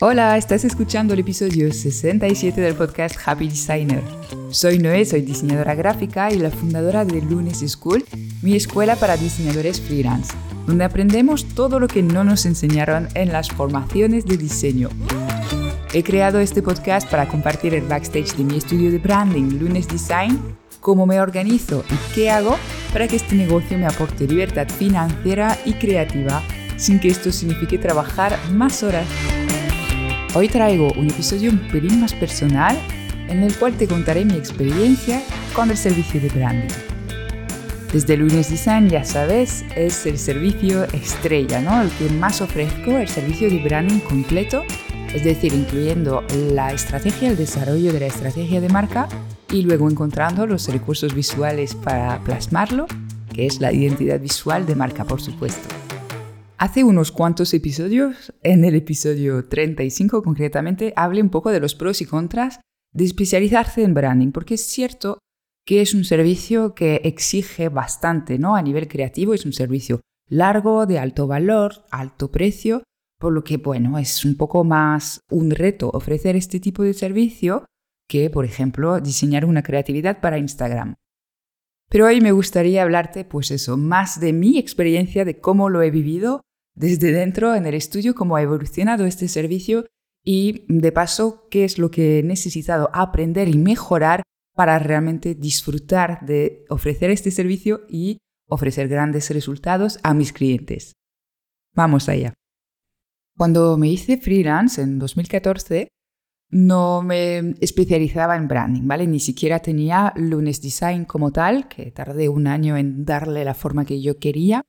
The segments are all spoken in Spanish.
Hola, estás escuchando el episodio 67 del podcast Happy Designer. Soy Noé, soy diseñadora gráfica y la fundadora de Lunes School, mi escuela para diseñadores freelance, donde aprendemos todo lo que no nos enseñaron en las formaciones de diseño. He creado este podcast para compartir el backstage de mi estudio de branding Lunes Design, cómo me organizo y qué hago para que este negocio me aporte libertad financiera y creativa sin que esto signifique trabajar más horas. Hoy traigo un episodio un pelín más personal en el cual te contaré mi experiencia con el servicio de branding. Desde Lunes Design, ya sabes, es el servicio estrella, ¿no? El que más ofrezco, el servicio de branding completo, es decir, incluyendo la estrategia, el desarrollo de la estrategia de marca y luego encontrando los recursos visuales para plasmarlo, que es la identidad visual de marca, por supuesto. Hace unos cuantos episodios, en el episodio 35 concretamente, hablé un poco de los pros y contras de especializarse en branding, porque es cierto que es un servicio que exige bastante, ¿no? A nivel creativo es un servicio largo, de alto valor, alto precio, por lo que, bueno, es un poco más un reto ofrecer este tipo de servicio que, por ejemplo, diseñar una creatividad para Instagram. Pero hoy me gustaría hablarte, pues eso, más de mi experiencia, de cómo lo he vivido desde dentro en el estudio cómo ha evolucionado este servicio y de paso qué es lo que he necesitado aprender y mejorar para realmente disfrutar de ofrecer este servicio y ofrecer grandes resultados a mis clientes. Vamos allá. Cuando me hice freelance en 2014, no me especializaba en branding, ¿vale? Ni siquiera tenía Lunes Design como tal, que tardé un año en darle la forma que yo quería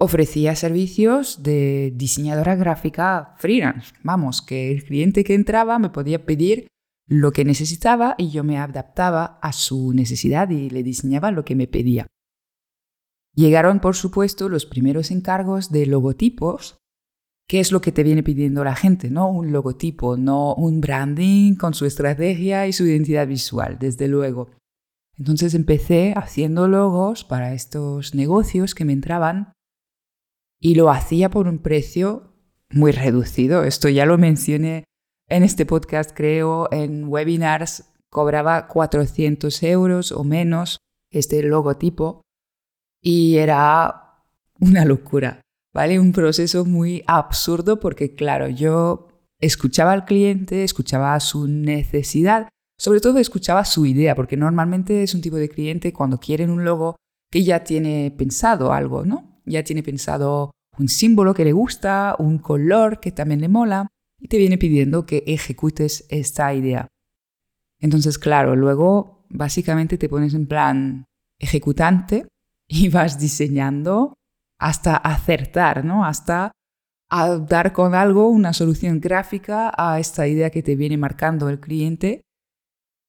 ofrecía servicios de diseñadora gráfica freelance. Vamos, que el cliente que entraba me podía pedir lo que necesitaba y yo me adaptaba a su necesidad y le diseñaba lo que me pedía. Llegaron, por supuesto, los primeros encargos de logotipos, que es lo que te viene pidiendo la gente, no un logotipo, no un branding con su estrategia y su identidad visual, desde luego. Entonces empecé haciendo logos para estos negocios que me entraban y lo hacía por un precio muy reducido. Esto ya lo mencioné en este podcast, creo, en webinars cobraba 400 euros o menos este logotipo y era una locura, ¿vale? Un proceso muy absurdo porque, claro, yo escuchaba al cliente, escuchaba su necesidad, sobre todo escuchaba su idea, porque normalmente es un tipo de cliente cuando quieren un logo que ya tiene pensado algo, ¿no? ya tiene pensado un símbolo que le gusta, un color que también le mola, y te viene pidiendo que ejecutes esta idea. Entonces, claro, luego básicamente te pones en plan ejecutante y vas diseñando hasta acertar, ¿no? Hasta dar con algo una solución gráfica a esta idea que te viene marcando el cliente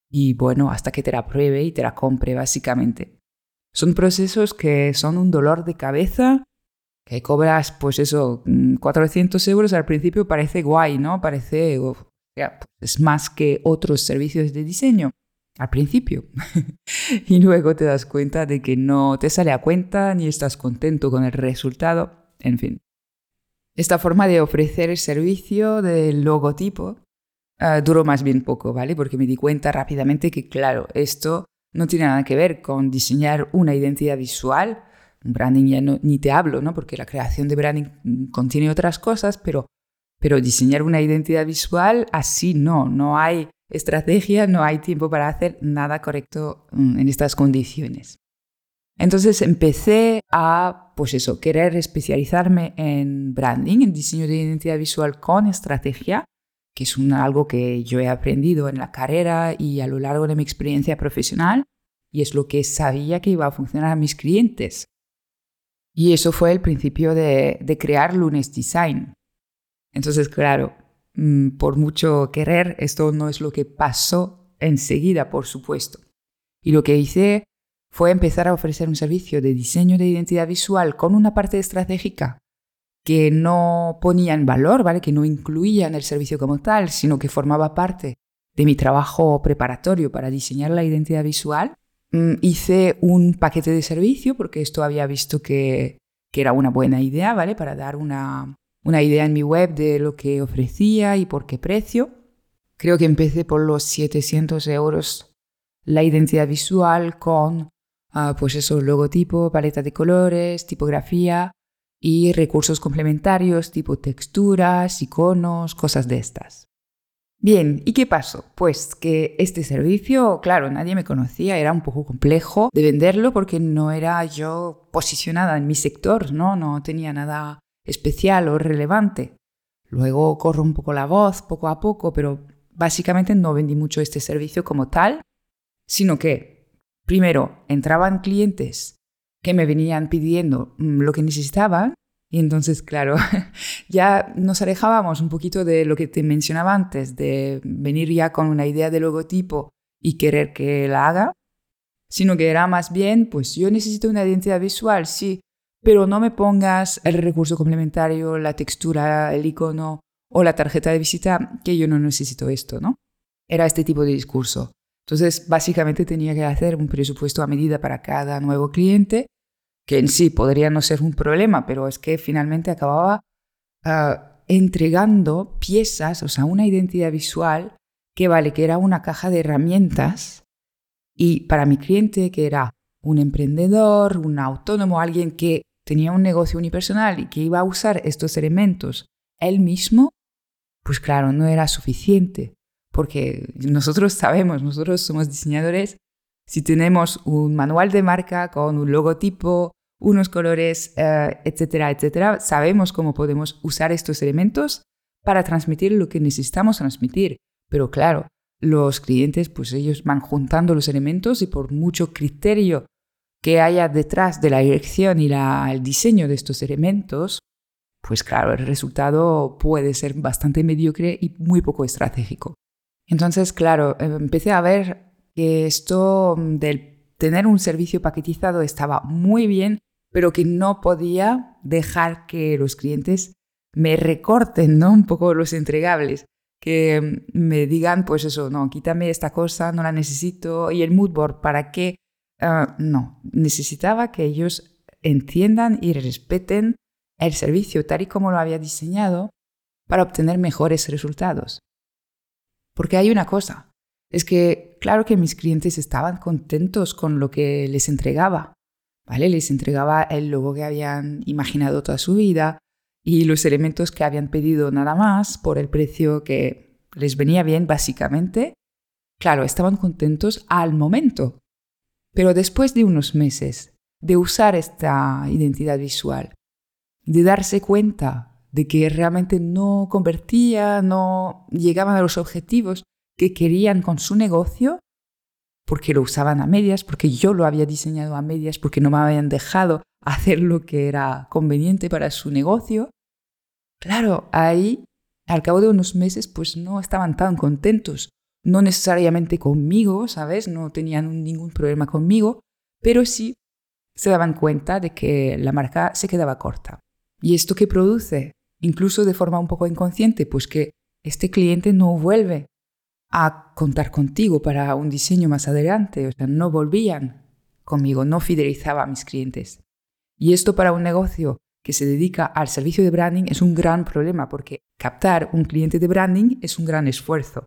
y bueno, hasta que te la pruebe y te la compre básicamente. Son procesos que son un dolor de cabeza, que cobras, pues eso, 400 mm, euros al principio parece guay, ¿no? Parece, es más que otros servicios de diseño al principio. y luego te das cuenta de que no te sale a cuenta ni estás contento con el resultado, en fin. Esta forma de ofrecer el servicio del logotipo uh, duró más bien poco, ¿vale? Porque me di cuenta rápidamente que, claro, esto no tiene nada que ver con diseñar una identidad visual. Branding ya ni te hablo, ¿no? Porque la creación de branding mm, contiene otras cosas, pero, pero diseñar una identidad visual así no, no hay estrategia, no hay tiempo para hacer nada correcto mm, en estas condiciones. Entonces empecé a, pues eso, querer especializarme en branding, en diseño de identidad visual con estrategia, que es algo que yo he aprendido en la carrera y a lo largo de mi experiencia profesional, y es lo que sabía que iba a funcionar a mis clientes. Y eso fue el principio de, crear Lunes Design. Entonces, claro, por mucho querer, esto no es lo que pasó enseguida, por supuesto. Y lo que hice fue empezar a ofrecer un servicio de diseño de identidad visual con una parte estratégica que no ponía en valor, ¿vale? que no incluía en el servicio como tal, sino que formaba parte de mi trabajo preparatorio para diseñar la identidad visual, mm, hice un paquete de servicio porque esto había visto que, que era una buena idea, ¿vale? Para dar una, una idea en mi web de lo que ofrecía y por qué precio. Creo que empecé por los 700 euros la identidad visual con, uh, pues logotipo, paleta de colores, tipografía y recursos complementarios tipo texturas, iconos, cosas de estas. Bien, ¿y qué pasó? Pues que este servicio, claro, nadie me conocía, era un poco complejo de venderlo porque no era yo posicionada en mi sector, ¿no? No tenía nada especial o relevante. Luego corro un poco la voz poco a poco, pero básicamente no vendí mucho este servicio como tal, sino que primero entraban clientes que me venían pidiendo mm, lo que necesitaban y entonces, claro, ya nos alejábamos un poquito de lo que te mencionaba antes, de venir ya con una idea de logotipo y querer que la haga, sino que era más bien, pues yo necesito una identidad visual, sí, pero no me pongas el recurso complementario, la textura, el icono o la tarjeta de visita, que yo no necesito esto, ¿no? Era este tipo de discurso. Entonces, básicamente tenía que hacer un presupuesto a medida para cada nuevo cliente que en sí podría no ser un problema, pero es que finalmente acababa ah, entregando piezas, o sea, una identidad visual que vale, que era una caja de herramientas y para mi cliente que era un emprendedor, un autónomo, alguien que tenía un negocio unipersonal y que iba a usar estos elementos él mismo, pues claro, no era suficiente, porque nosotros sabemos, nosotros somos diseñadores si tenemos un manual de marca con un logotipo, unos colores, eh, etcétera, etcétera, sabemos cómo podemos usar estos elementos para transmitir lo que necesitamos transmitir. Pero claro, los clientes, pues ellos van juntando los elementos y por mucho criterio que haya detrás de la dirección y el diseño de estos elementos, pues claro, el resultado puede ser bastante mediocre y muy poco estratégico. Entonces, claro, empecé a ver que esto mm, del tener un servicio paquetizado estaba muy bien, pero que no podía dejar que los clientes me recorten ¿no? un poco los entregables, que mm, me digan, pues eso, no, quítame esta cosa, no la necesito, y el moodboard, ¿para qué? Ah, no, necesitaba que ellos entiendan y respeten el servicio tal y como lo había diseñado para obtener mejores resultados. Porque hay una cosa, es que claro que mis clientes estaban contentos con lo que les entregaba, ¿vale? Les entregaba el logo que habían imaginado toda su vida y los elementos que habían pedido nada más por el precio que les venía bien básicamente. Claro, estaban contentos al momento. Pero después de unos meses de usar esta identidad visual, de darse cuenta de que realmente no convertía, no llegaban a los objetivos, que querían con su negocio, porque lo usaban a medias, porque yo lo había diseñado a medias, porque no me habían dejado hacer lo que era conveniente para su negocio. Claro, ahí, al cabo de unos meses, pues no estaban tan contentos. No necesariamente conmigo, ¿sabes? No tenían ningún problema conmigo, pero sí se daban cuenta de que la marca se quedaba corta. ¿Y esto qué produce? Incluso de forma un poco inconsciente, pues que este cliente no vuelve a contar contigo para un diseño más adelante. O sea, no volvían conmigo, no fidelizaba a mis clientes. Y esto para un negocio que se dedica al servicio de branding es un gran problema porque captar un cliente de branding es un gran esfuerzo.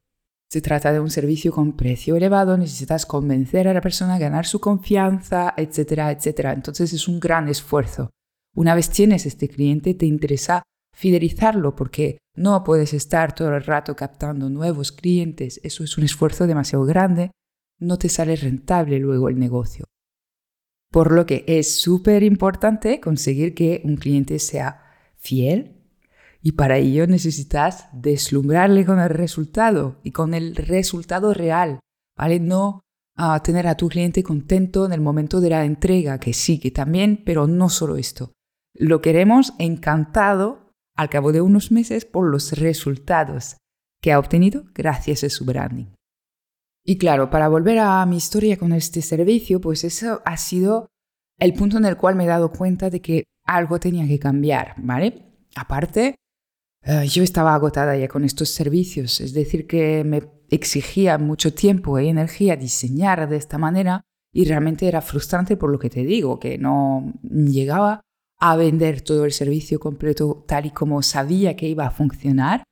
Se trata de un servicio con precio elevado, necesitas convencer a la persona, ganar su confianza, etcétera, etcétera. Entonces es un gran esfuerzo. Una vez tienes este cliente, te interesa fidelizarlo porque no puedes estar todo el rato captando nuevos clientes, eso es un esfuerzo demasiado grande, no te sale rentable luego el negocio. Por lo que es súper importante conseguir que un cliente sea fiel y para ello necesitas deslumbrarle con el resultado y con el resultado real, ¿vale? No a tener a tu cliente contento en el momento de la entrega, que sí, que también, pero no solo esto. Lo queremos encantado al cabo de unos meses por los resultados que ha obtenido gracias a su branding. Y claro, para volver a mi historia con este servicio, pues eso ha sido el punto en el cual me he dado cuenta de que algo tenía que cambiar, ¿vale? Aparte, eh, yo estaba agotada ya con estos servicios, es decir, que me exigía mucho tiempo y energía diseñar de esta manera y realmente era frustrante por lo que te digo, que no llegaba a vender todo el servicio completo tal y como sabía que iba a funcionar.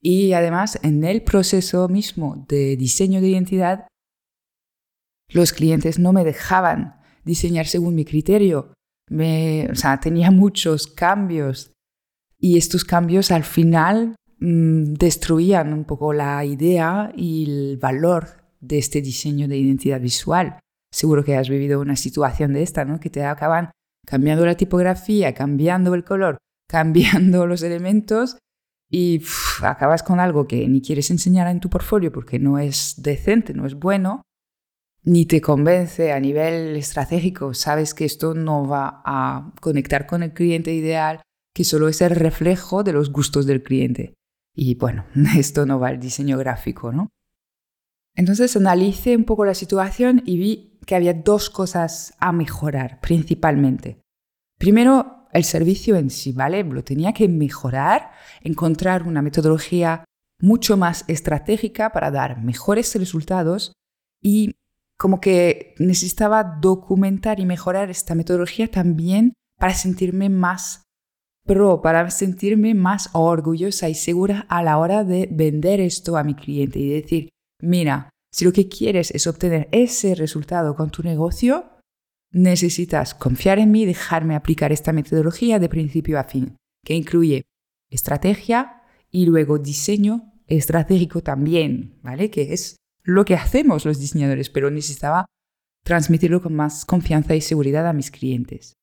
Y además, en el proceso mismo de diseño de identidad, los clientes no me dejaban diseñar según mi criterio. Me, o sea, tenía muchos cambios y estos cambios al final mm, destruían un poco la idea y el valor de este diseño de identidad visual. Seguro que has vivido una situación de esta, ¿no? Que te acaban cambiando la tipografía, cambiando el color, cambiando los elementos y acabas con algo que ni quieres enseñar en tu portfolio porque no es decente, no es bueno, ni te convence a nivel estratégico, sabes que esto no va a conectar con el cliente ideal, que solo es el reflejo de los gustos del cliente. Y bueno, esto no va al diseño gráfico, ¿no? Entonces analicé un poco la situación y vi que había dos cosas a mejorar principalmente. Primero, el servicio en sí, ¿vale? Lo tenía que mejorar, encontrar una metodología mucho más estratégica para dar mejores resultados y como que necesitaba documentar y mejorar esta metodología también para sentirme más pro, para sentirme más orgullosa y segura a la hora de vender esto a mi cliente y decir, mira, si lo que quieres es obtener ese resultado con tu negocio, necesitas confiar en mí y dejarme aplicar esta metodología de principio a fin, que incluye estrategia y luego diseño estratégico también, ¿vale? Que es lo que hacemos los diseñadores, pero necesitaba transmitirlo con más confianza y seguridad a mis clientes.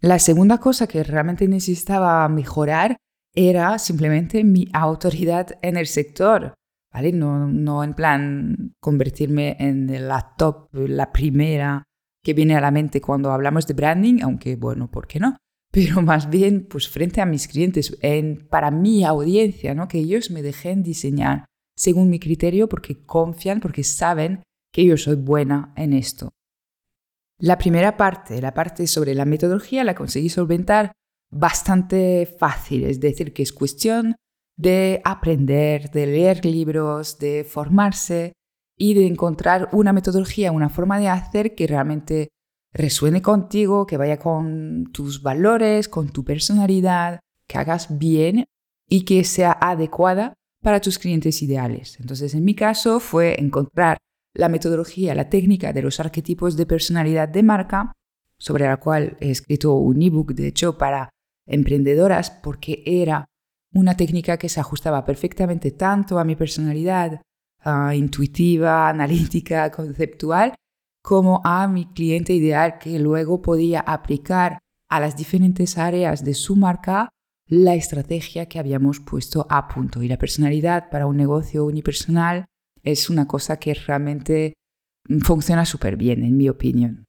La segunda cosa que realmente necesitaba mejorar era simplemente mi autoridad en el sector. ¿vale? No, no en plan convertirme en la top, la primera que viene a la mente cuando hablamos de branding, aunque bueno, ¿por qué no? Pero más bien, pues frente a mis clientes, en, para mi audiencia, ¿no? Que ellos me dejen diseñar según mi criterio porque confían, porque saben que yo soy buena en esto. La primera parte, la parte sobre la metodología, la conseguí solventar bastante fácil, es decir, que es cuestión de aprender, de leer libros, de formarse y de encontrar una metodología, una forma de hacer que realmente resuene contigo, que vaya con tus valores, con tu personalidad, que hagas bien y que sea adecuada para tus clientes ideales. Entonces, en mi caso fue encontrar la metodología, la técnica de los arquetipos de personalidad de marca, sobre la cual he escrito un ebook, de hecho, para emprendedoras, porque era una técnica que se ajustaba perfectamente tanto a mi personalidad intuitiva, analítica, conceptual, como a mi cliente ideal que luego podía aplicar a las diferentes áreas de su marca la estrategia que habíamos puesto a punto. Y la personalidad para un negocio unipersonal es una cosa que realmente funciona súper bien, en mi opinión.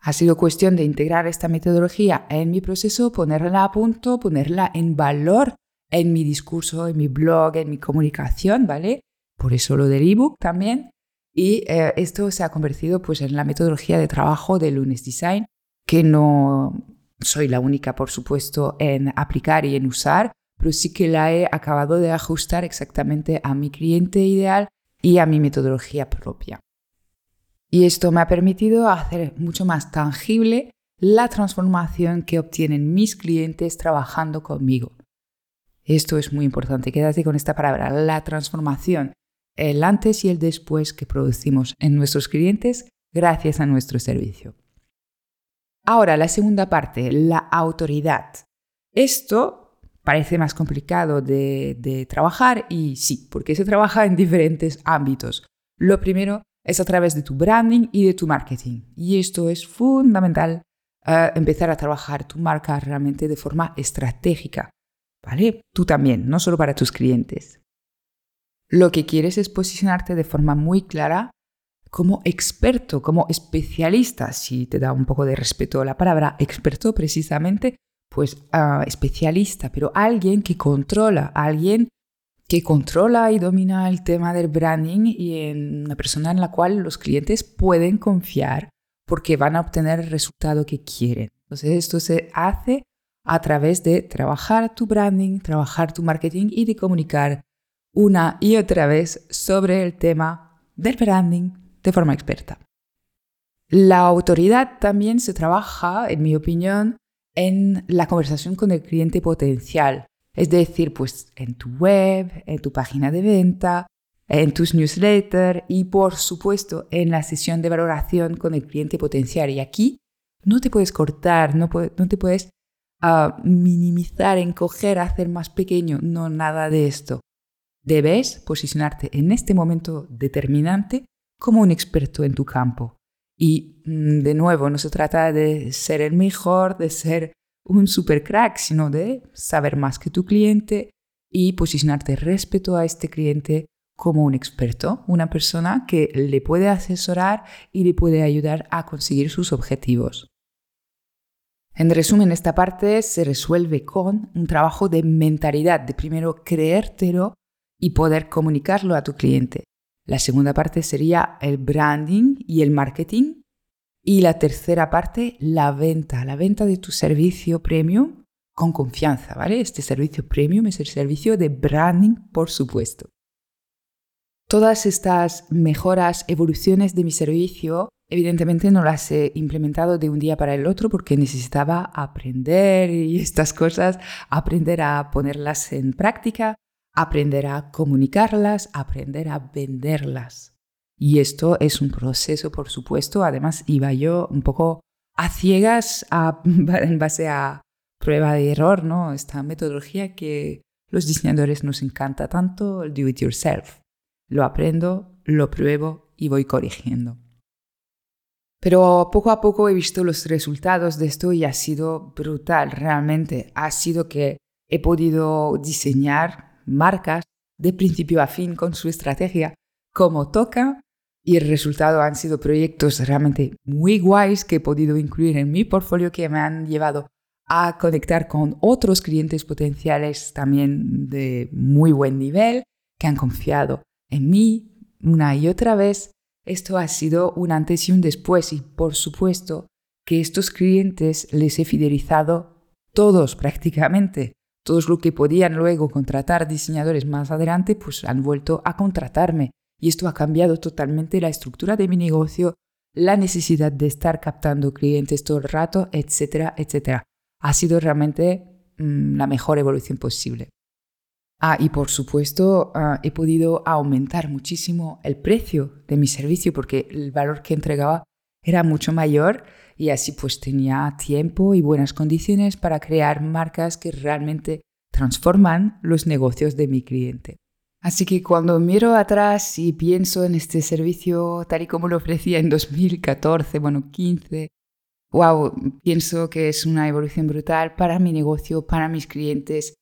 Ha sido cuestión de integrar esta metodología en mi proceso, ponerla a punto, ponerla en valor en mi discurso, en mi blog, en mi comunicación, ¿vale? Por eso lo del ebook también. Y eh, esto se ha convertido pues en la metodología de trabajo de Lunes Design, que no soy la única, por supuesto, en aplicar y en usar, pero sí que la he acabado de ajustar exactamente a mi cliente ideal y a mi metodología propia. Y esto me ha permitido hacer mucho más tangible la transformación que obtienen mis clientes trabajando conmigo. Esto es muy importante, quédate con esta palabra, la transformación, el antes y el después que producimos en nuestros clientes gracias a nuestro servicio. Ahora, la segunda parte, la autoridad. Esto parece más complicado de, trabajar y sí, porque se trabaja en diferentes ámbitos. Lo primero es a través de tu branding y de tu marketing. Y esto es fundamental, eh, empezar a trabajar tu marca realmente de forma estratégica, ¿vale? Tú también, no solo para tus clientes. Lo que quieres es posicionarte de forma muy clara como experto, como especialista, si te da un poco de respeto la palabra experto precisamente, pues especialista, pero alguien que controla, alguien que controla y domina el tema del branding y en una persona en la cual los clientes pueden confiar porque van a obtener el resultado que quieren. Entonces esto se hace a través de trabajar tu branding, trabajar tu marketing y de comunicar una y otra vez sobre el tema del branding de forma experta. La autoridad también se trabaja, en mi opinión, en la conversación con el cliente potencial. Es decir, pues en tu web, en tu página de venta, en tus newsletters y por supuesto en la sesión de valoración con el cliente potencial. Y aquí no te puedes cortar, no, te puedes ah, minimizar, encoger, hacer más pequeño, no nada de esto. Debes posicionarte en este momento determinante como un experto en tu campo. Y mm, de nuevo, no se trata de ser el mejor, de ser un super crack, sino de saber más que tu cliente y posicionarte respecto a este cliente como un experto, una persona que le puede asesorar y le puede ayudar a conseguir sus objetivos. En resumen, esta parte se resuelve con un trabajo de mentalidad, de primero creértelo y poder comunicarlo a tu cliente. La segunda parte sería el branding y el marketing. Y la tercera parte, la venta, la venta de tu servicio premium con confianza, ¿vale? Este servicio premium es el servicio de branding, por supuesto. Todas estas mejoras, evoluciones de mi servicio, evidentemente no las he implementado de un día para el otro porque necesitaba aprender y estas cosas, aprender a ponerlas en práctica, aprender a comunicarlas, aprender a venderlas. Y esto es un proceso, por supuesto. Además, iba yo un poco a ciegas en base a prueba de error, ¿no? Esta metodología que los diseñadores nos encanta tanto, el do it yourself. Lo aprendo, lo pruebo y voy corrigiendo. Pero poco a poco he visto los resultados de esto y ha sido brutal, realmente. Ha sido que he podido diseñar marcas de principio a fin con su estrategia como toca y el resultado han sido proyectos realmente muy guays que he podido incluir en mi portfolio que me han llevado a conectar con otros clientes potenciales también de muy buen nivel que han confiado en mí una y otra vez, esto ha sido un antes y un después y por supuesto que estos clientes les he fidelizado todos prácticamente. Todos los que podían luego contratar diseñadores más adelante, pues han vuelto a contratarme. Y esto ha cambiado totalmente la estructura de mi negocio, la necesidad de estar captando clientes todo el rato, etcétera, etcétera. Ha sido realmente mm, la mejor evolución posible. Ah, y por supuesto, ah, he podido aumentar muchísimo el precio de mi servicio porque el valor que entregaba era mucho mayor y así pues tenía tiempo y buenas condiciones para crear marcas que realmente transforman los negocios de mi cliente. Así que cuando miro atrás y pienso en este servicio tal y como lo ofrecía en 2014, bueno, 15, wow, pienso que es una evolución brutal para mi negocio, para mis clientes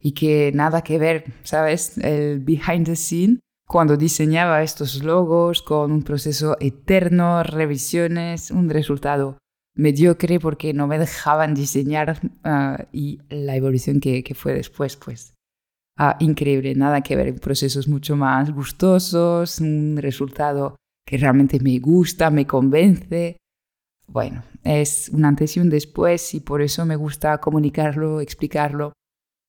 y que nada que ver, ¿sabes? El behind the scene, cuando diseñaba estos logos con un proceso eterno, revisiones, un resultado mediocre porque no me dejaban diseñar ah, y la evolución que, fue después, pues ah, increíble, nada que ver, procesos mucho más gustosos, un resultado que realmente me gusta, me convence. Bueno, es un antes y un después y por eso me gusta comunicarlo, explicarlo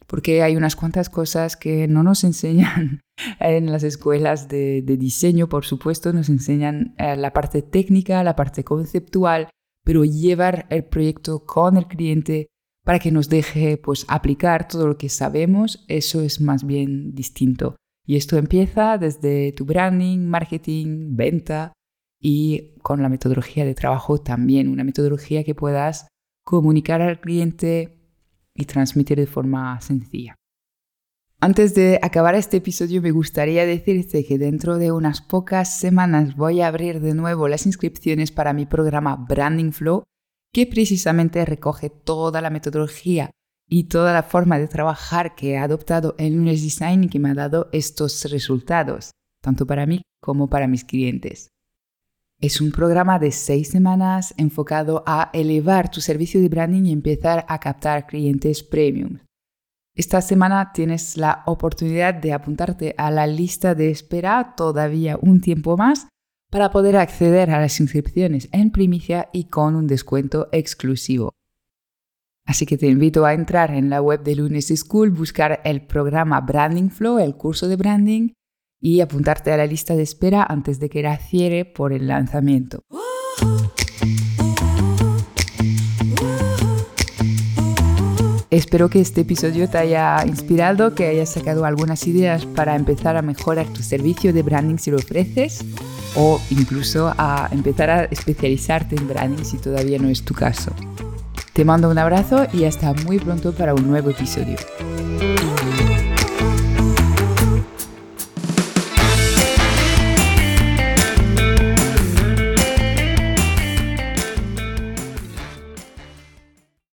porque hay unas cuantas cosas que no nos enseñan en las escuelas de, diseño, por supuesto, nos enseñan eh, la parte técnica, la parte conceptual, pero llevar el proyecto con el cliente para que nos deje pues aplicar todo lo que sabemos, eso es más bien distinto. Y esto empieza desde tu branding, marketing, venta y con la metodología de trabajo también, una metodología que puedas comunicar al cliente y transmitir de forma sencilla. Antes de acabar este episodio me gustaría decirte que dentro de unas pocas semanas voy a abrir de nuevo las inscripciones para mi programa Branding Flow, que precisamente recoge toda la metodología y toda la forma de trabajar que he adoptado en Lunes Design y que me ha dado estos resultados, tanto para mí como para mis clientes. Es un programa de seis semanas enfocado a elevar tu servicio de branding y empezar a captar clientes premium. Esta semana tienes la oportunidad de apuntarte a la lista de espera todavía un tiempo más para poder acceder a las inscripciones en primicia y con un descuento exclusivo. Así que te invito a entrar en la web de Lunes School, buscar el programa Branding Flow, el curso de branding, y apuntarte a la lista de espera antes de que la cierre por el lanzamiento. Espero que este episodio te haya inspirado, que hayas sacado algunas ideas para empezar a mejorar tu servicio de branding si lo ofreces o incluso a empezar a especializarte en branding si todavía no es tu caso. Te mando un abrazo y hasta muy pronto para un nuevo episodio.